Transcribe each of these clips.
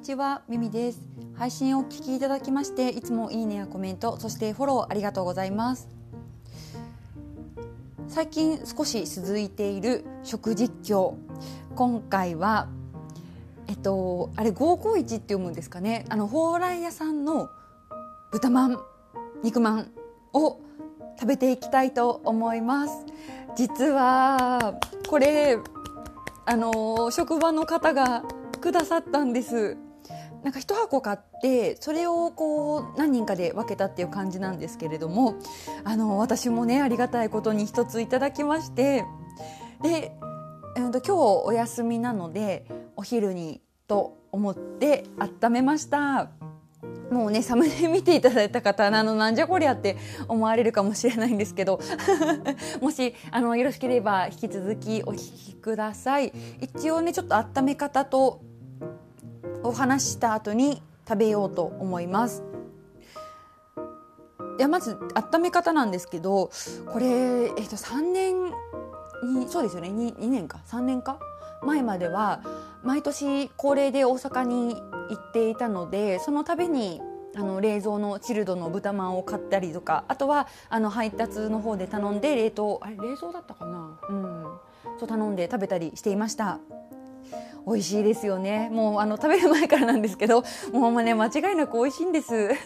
にちは、ミミです。配信をお聞きいただきまして、いつもいいねやコメント、そしてフォローありがとうございます。最近少し続いている食実況。今回は、えっと、あれ551って読むんですかね。あの、蓬莱屋さんの豚まん、肉まんを食べていきたいと思います。実は、これ、あの職場の方がくださったんですなんか1箱買ってそれをこう何人かで分けたっていう感じなんですけれどもあの私もねありがたいことに1ついただきましてで、えー、と今日お休みなのでお昼にと思って温めました。もうねサムネ見ていただいた方あのなんじゃこりゃって思われるかもしれないんですけど もしあのよろしければ引き続きお聞きください一応ねちょっと温め方とお話した後に食べようと思います。いやまず温め方なんですけどこれ、えっと、3年にそうですよね。2, 2年か。3年か。前までは毎年恒例で大阪に行っていたのでその度にあの冷蔵のチルドの豚まんを買ったりとかあとはあの配達の方で頼んで冷凍あれ冷蔵だったかな。うん。そう頼んで食べたりしていました。美味しいですよね。もうあの食べる前からなんですけどもうね間違いなく美味しいんです。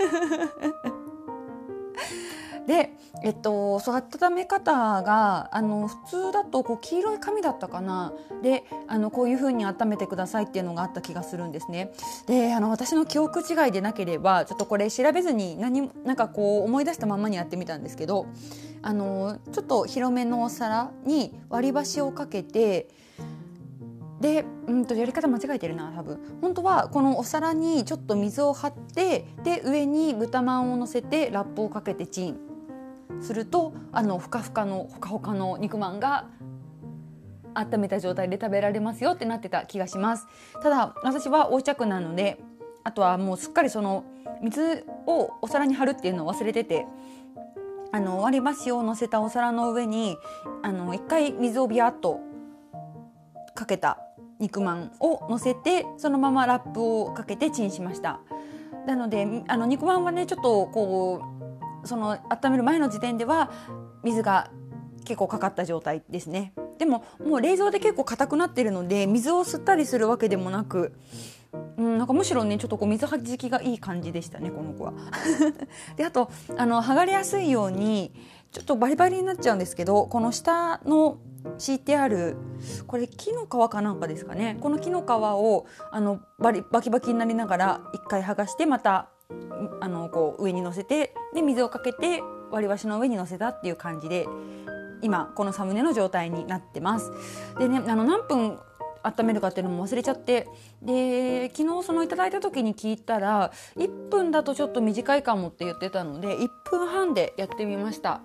で、えっと、そう温め方があの普通だとこう黄色い紙だったかな。であのこういう風に温めてくださいっていうのがあった気がするんですね。であの私の記憶違いでなければちょっとこれ調べずに何なんかこう思い出したままにやってみたんですけどあのちょっと広めのお皿に割り箸をかけてでうんとやり方間違えてるな多分。本当はこのお皿にちょっと水を張ってで上に豚まんを乗せてラップをかけてチン。するとあのふかふかのほかほかの肉まんが温めた状態で食べられますよってなってた気がします。ただ私は横着なのであとはもうすっかりその水をお皿に貼るっていうのを忘れててあの割り箸を乗せたお皿の上にあの一回水をビャッとかけた肉まんを乗せてそのままラップをかけてチンしましたなのであの肉まんはねちょっとこうその温める前の時点では水が結構かかった状態ですねでももう冷蔵で結構硬くなってるので水を吸ったりするわけでもなくうん、なんかむしろねちょっとこう水はじきがいい感じでしたねこの子は。であとあの剥がれやすいようにちょっとバリバリになっちゃうんですけどこの下の敷いてあるこれ木の皮かなんかですかねこの木の皮をあのバリバキバキになりながら一回剥がしてまたあのこう上に乗せてで水をかけて割り箸の上に乗せたっていう感じで今このサムネの状態になってます。でねあの何分温めるかっていうのも忘れちゃってで昨日そのいただいた時に聞いたら1分だとちょっと短いかもって言ってたので1分半でやってみました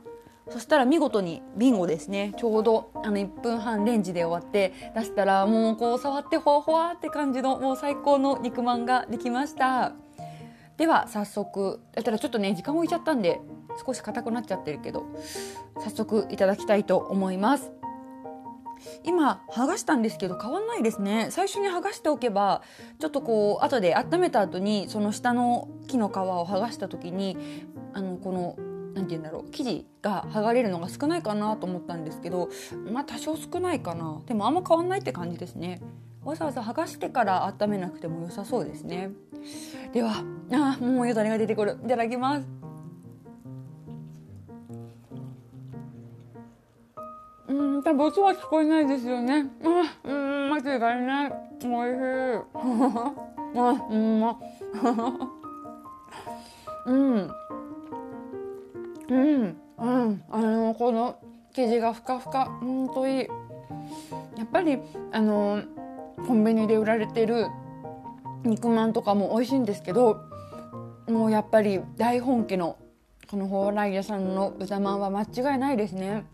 そしたら見事にビンゴですね。ちょうどあの1分半レンジで終わって出したらもうこう触ってほわほわって感じのもう最高の肉まんができました。では早速だったらちょっとね時間置いちゃったんで少し硬くなっちゃってるけど早速いただきたいと思います。今剥がしたんですけど変わんないですね。最初に剥がしておけばちょっとこう後で温めた後にその下の木の皮を剥がした時にあのこの何て言うんだろう生地が剥がれるのが少ないかなと思ったんですけどまあ多少少ないかな。でもあんま変わんないって感じですね。わざわざ剥がしてから温めなくても良さそうですね。ではあもうよだれが出てくる。いただきます。うん多分音は聞こえないですよね。あうん間違いない。おいしい。あうんま。うん うん。うんあのこの生地がふかふか。ほんといい。やっぱりあのコンビニで売られてる肉まんとかも美味しいんですけどもうやっぱり大本家のこの蓬莱屋さんの豚まんは間違いないですね。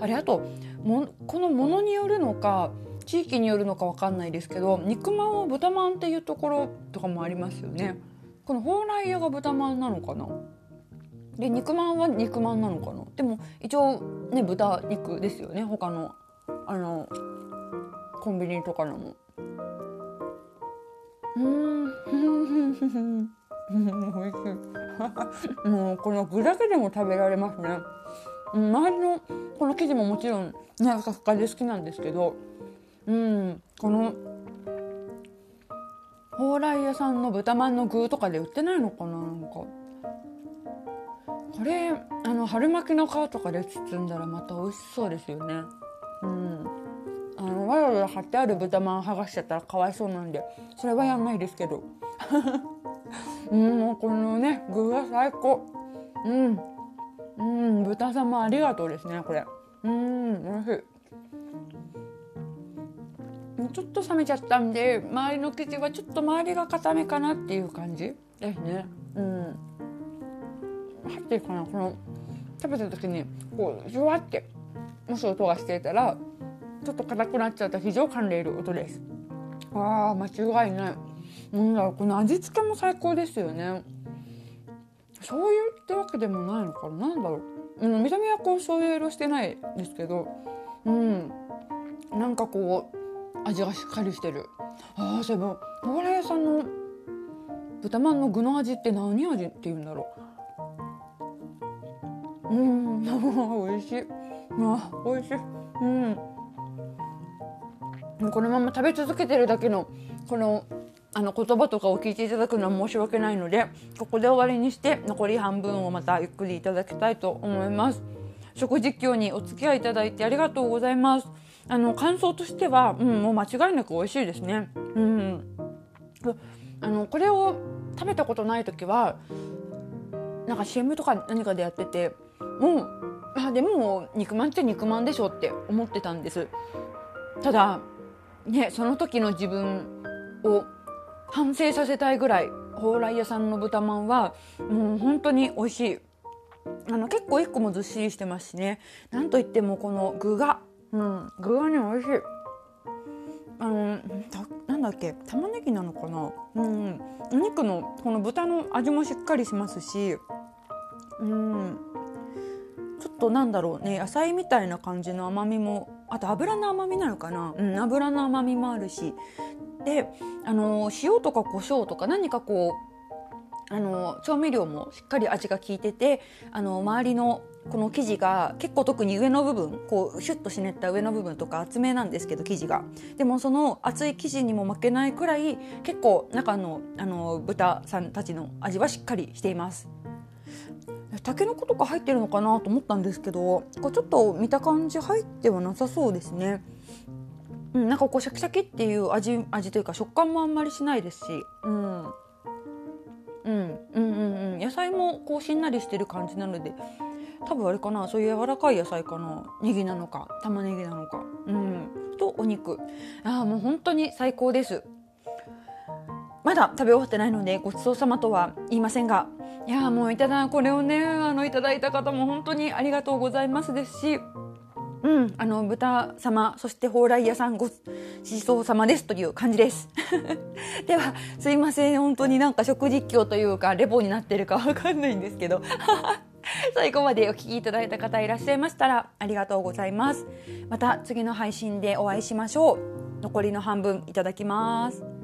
あれあともこのものによるのか地域によるのか分かんないですけど肉まんを豚まんっていうところとかもありますよね。この蓬莱屋が豚まんなのかな？で肉まんは肉まんなのかな？でも一応ね豚肉ですよね。他のあのコンビニとかのも。うん。し いもうこの具だけでも食べられますね。周りのこの生地ももちろんねふかふかで好きなんですけど。うん。この蓬莱屋さんの豚まんの具とかで売ってないのかな？なんか。これあの春巻きの皮とかで包んだらまた美味しそうですよね。うん。あのわざわざ貼ってある豚まん剥がしちゃったらかわいそうなんでそれはやんないですけど。うんもうこのね具が最高。うん。うん豚さんもありがとうですねこれ。うん美味しい。ちょっと冷めちゃったんで周りの生地はちょっと周りが固めかなっていう感じですね。うん。ってるかな？この食べた時にこうじゅわってもし音がしていたらちょっと硬くなっちゃった非常噛んでいる音です。ああ間違いない。なんだろうこの味付けも最高ですよね。醤油ってわけでもないのかな？なんだろう、見た目はこう醤油色してないですけどうん。なんかこう味がしっかりしてる。ああそういえばお笑い屋さんの豚まんの具の味って何味って言うんだろう。うん。美味しい。あ美味しい。うん。このまま食べ続けてるだけのこのあの言葉とかを聞いていただくのは申し訳ないのでここで終わりにして残り半分をまたゆっくりいただきたいと思います。食実況にお付き合いいただいてありがとうございます。あの感想としては、うん、もう間違いなく美味しいですね。うん。あのこれを食べたことない時はなんか CM とか何かでやっててもうあでも肉まんって肉まんでしょって思ってたんです。ただねその時の自分を反省させたいぐらい蓬莱屋さんの豚まんはもう本当に美味しい。あの結構1個もずっしりしてますしね。なんといってもこの具が、うん、具がね美味しい。あのなんだっけ玉ねぎなのかな。うんお肉のこの豚の味もしっかりしますし。うん。となんだろうね野菜みたいな感じの甘みもあと油の甘みなのかな、うん、油の甘みもあるし。であの塩とか胡椒とか何かこうあの調味料もしっかり味が効いててあの周りのこの生地が結構特に上の部分こうシュッとしねった上の部分とか厚めなんですけど生地が。でもその厚い生地にも負けないくらい結構中のあの豚さんたちの味はしっかりしていますたけのことか入ってるのかなと思ったんですけどこれちょっと見た感じ入ってはなさそうですね。うん、なんかこうシャキシャキっていう味味というか食感もあんまりしないですし、うん、うんうんうんうん。野菜もこうしんなりしてる感じなので多分あれかなそういう柔らかい野菜かな。ネギなのか玉ねぎなのか。うん。とお肉。ああもう本当に最高です。まだ食べ終わってないのでごちそうさまとは言いませんがいやもういただこれをねあのいただいた方も本当にありがとうございますですしうん、あの豚様そして蓬莱屋さんごちそうさまですという感じです。ではすいません。本当になんか食実況というかレポになってるか わかんないんですけど。最後までお聞きいただいた方いらっしゃいましたらありがとうございます。また次の配信でお会いしましょう。残りの半分いただきます